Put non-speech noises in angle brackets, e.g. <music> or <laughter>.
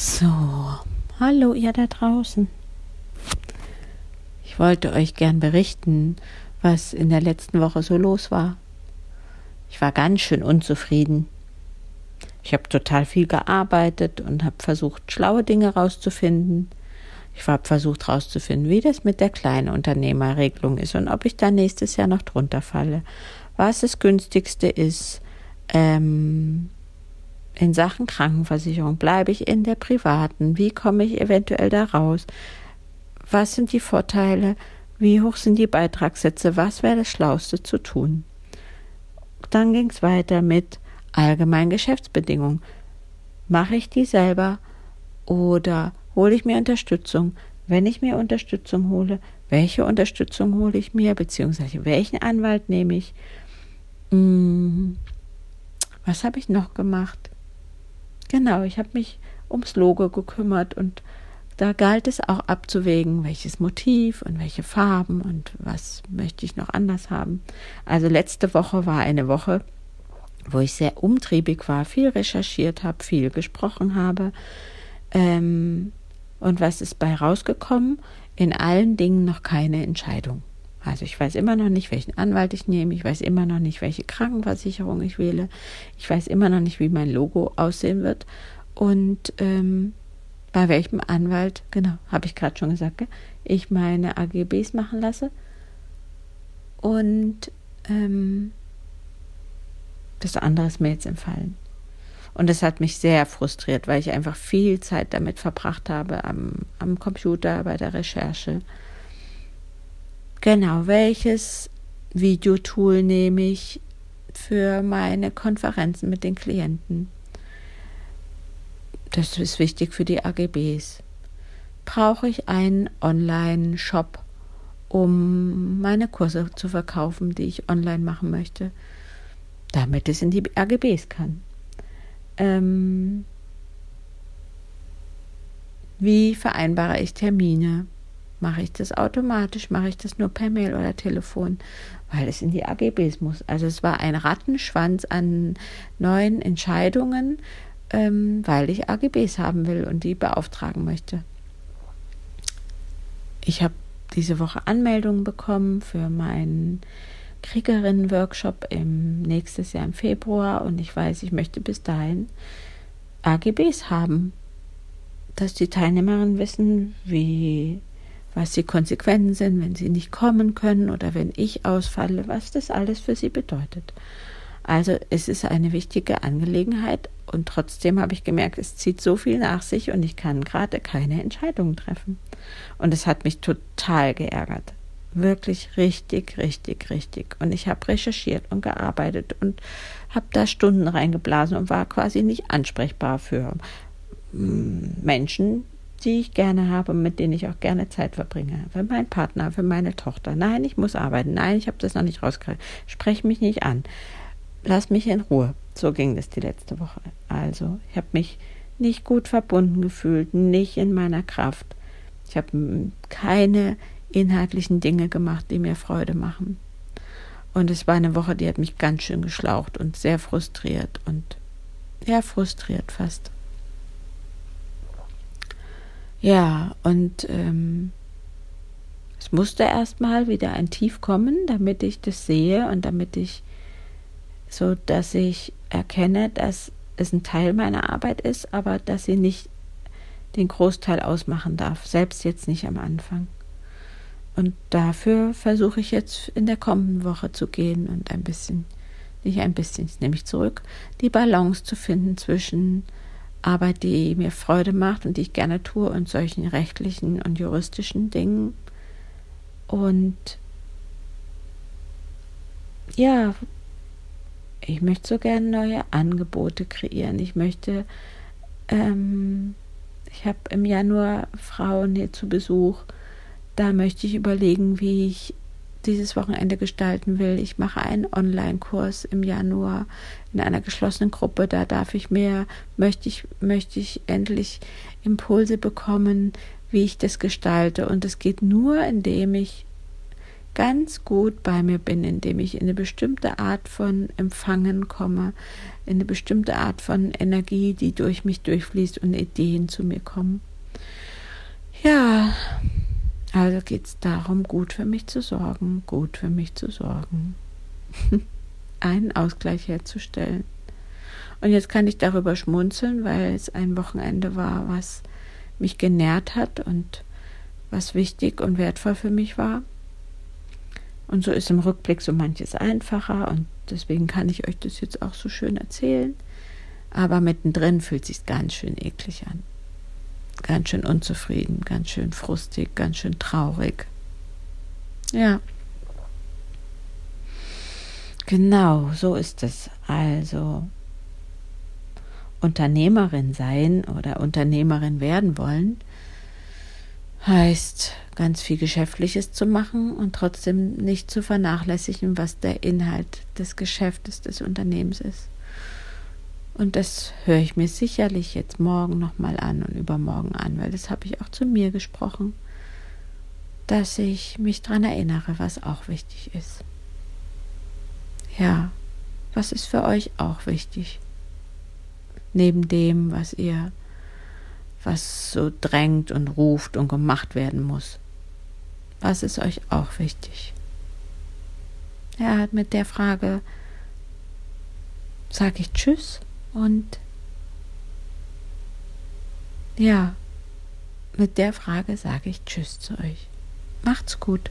So, hallo ihr da draußen. Ich wollte euch gern berichten, was in der letzten Woche so los war. Ich war ganz schön unzufrieden. Ich habe total viel gearbeitet und habe versucht, schlaue Dinge rauszufinden. Ich habe versucht rauszufinden, wie das mit der kleinen Unternehmerregelung ist und ob ich da nächstes Jahr noch drunter falle. Was das günstigste ist, ähm, in Sachen Krankenversicherung bleibe ich in der privaten? Wie komme ich eventuell da raus? Was sind die Vorteile? Wie hoch sind die Beitragssätze? Was wäre das Schlauste zu tun? Dann ging es weiter mit allgemeinen Geschäftsbedingungen. Mache ich die selber oder hole ich mir Unterstützung? Wenn ich mir Unterstützung hole, welche Unterstützung hole ich mir, beziehungsweise welchen Anwalt nehme ich? Hm, was habe ich noch gemacht? Genau, ich habe mich ums Logo gekümmert und da galt es auch abzuwägen, welches Motiv und welche Farben und was möchte ich noch anders haben. Also letzte Woche war eine Woche, wo ich sehr umtriebig war, viel recherchiert habe, viel gesprochen habe. Ähm, und was ist bei rausgekommen? In allen Dingen noch keine Entscheidung. Also ich weiß immer noch nicht, welchen Anwalt ich nehme, ich weiß immer noch nicht, welche Krankenversicherung ich wähle, ich weiß immer noch nicht, wie mein Logo aussehen wird und ähm, bei welchem Anwalt, genau, habe ich gerade schon gesagt, gell, ich meine AGBs machen lasse. Und ähm, das andere ist mir jetzt entfallen. Und das hat mich sehr frustriert, weil ich einfach viel Zeit damit verbracht habe am, am Computer bei der Recherche. Genau, welches Videotool nehme ich für meine Konferenzen mit den Klienten? Das ist wichtig für die AGBs. Brauche ich einen Online-Shop, um meine Kurse zu verkaufen, die ich online machen möchte, damit es in die AGBs kann? Ähm, wie vereinbare ich Termine? Mache ich das automatisch? Mache ich das nur per Mail oder Telefon? Weil es in die AGBs muss. Also es war ein Rattenschwanz an neuen Entscheidungen, ähm, weil ich AGBs haben will und die beauftragen möchte. Ich habe diese Woche Anmeldungen bekommen für meinen Kriegerinnen-Workshop im nächstes Jahr im Februar und ich weiß, ich möchte bis dahin AGBs haben, dass die Teilnehmerinnen wissen, wie was die Konsequenzen sind, wenn sie nicht kommen können oder wenn ich ausfalle, was das alles für sie bedeutet. Also es ist eine wichtige Angelegenheit und trotzdem habe ich gemerkt, es zieht so viel nach sich und ich kann gerade keine Entscheidungen treffen. Und es hat mich total geärgert. Wirklich richtig, richtig, richtig. Und ich habe recherchiert und gearbeitet und habe da Stunden reingeblasen und war quasi nicht ansprechbar für hm, Menschen, die ich gerne habe und mit denen ich auch gerne Zeit verbringe. Für meinen Partner, für meine Tochter. Nein, ich muss arbeiten. Nein, ich habe das noch nicht rausgekriegt. Sprech mich nicht an. Lass mich in Ruhe. So ging das die letzte Woche. Also, ich habe mich nicht gut verbunden gefühlt, nicht in meiner Kraft. Ich habe keine inhaltlichen Dinge gemacht, die mir Freude machen. Und es war eine Woche, die hat mich ganz schön geschlaucht und sehr frustriert und ja, frustriert fast. Ja, und ähm, es musste erstmal wieder ein Tief kommen, damit ich das sehe und damit ich so, dass ich erkenne, dass es ein Teil meiner Arbeit ist, aber dass sie nicht den Großteil ausmachen darf, selbst jetzt nicht am Anfang. Und dafür versuche ich jetzt in der kommenden Woche zu gehen und ein bisschen, nicht ein bisschen, nehme ich zurück, die Balance zu finden zwischen Arbeit, die mir Freude macht und die ich gerne tue und solchen rechtlichen und juristischen Dingen. Und ja, ich möchte so gerne neue Angebote kreieren. Ich möchte, ähm, ich habe im Januar Frauen hier zu Besuch. Da möchte ich überlegen, wie ich dieses Wochenende gestalten will. Ich mache einen Online-Kurs im Januar in einer geschlossenen Gruppe. Da darf ich mehr, möchte ich, möchte ich endlich Impulse bekommen, wie ich das gestalte. Und es geht nur, indem ich ganz gut bei mir bin, indem ich in eine bestimmte Art von Empfangen komme, in eine bestimmte Art von Energie, die durch mich durchfließt und Ideen zu mir kommen. Ja, also geht es darum, gut für mich zu sorgen, gut für mich zu sorgen. <laughs> Einen Ausgleich herzustellen. Und jetzt kann ich darüber schmunzeln, weil es ein Wochenende war, was mich genährt hat und was wichtig und wertvoll für mich war. Und so ist im Rückblick so manches einfacher und deswegen kann ich euch das jetzt auch so schön erzählen. Aber mittendrin fühlt sich ganz schön eklig an. Ganz schön unzufrieden, ganz schön frustig, ganz schön traurig. Ja. Genau, so ist es. Also Unternehmerin sein oder Unternehmerin werden wollen, heißt ganz viel Geschäftliches zu machen und trotzdem nicht zu vernachlässigen, was der Inhalt des Geschäftes des Unternehmens ist. Und das höre ich mir sicherlich jetzt morgen nochmal an und übermorgen an, weil das habe ich auch zu mir gesprochen, dass ich mich daran erinnere, was auch wichtig ist. Ja, was ist für euch auch wichtig? Neben dem, was ihr was so drängt und ruft und gemacht werden muss. Was ist euch auch wichtig? Er hat mit der Frage, sage ich Tschüss und ja, mit der Frage sage ich Tschüss zu euch. Macht's gut.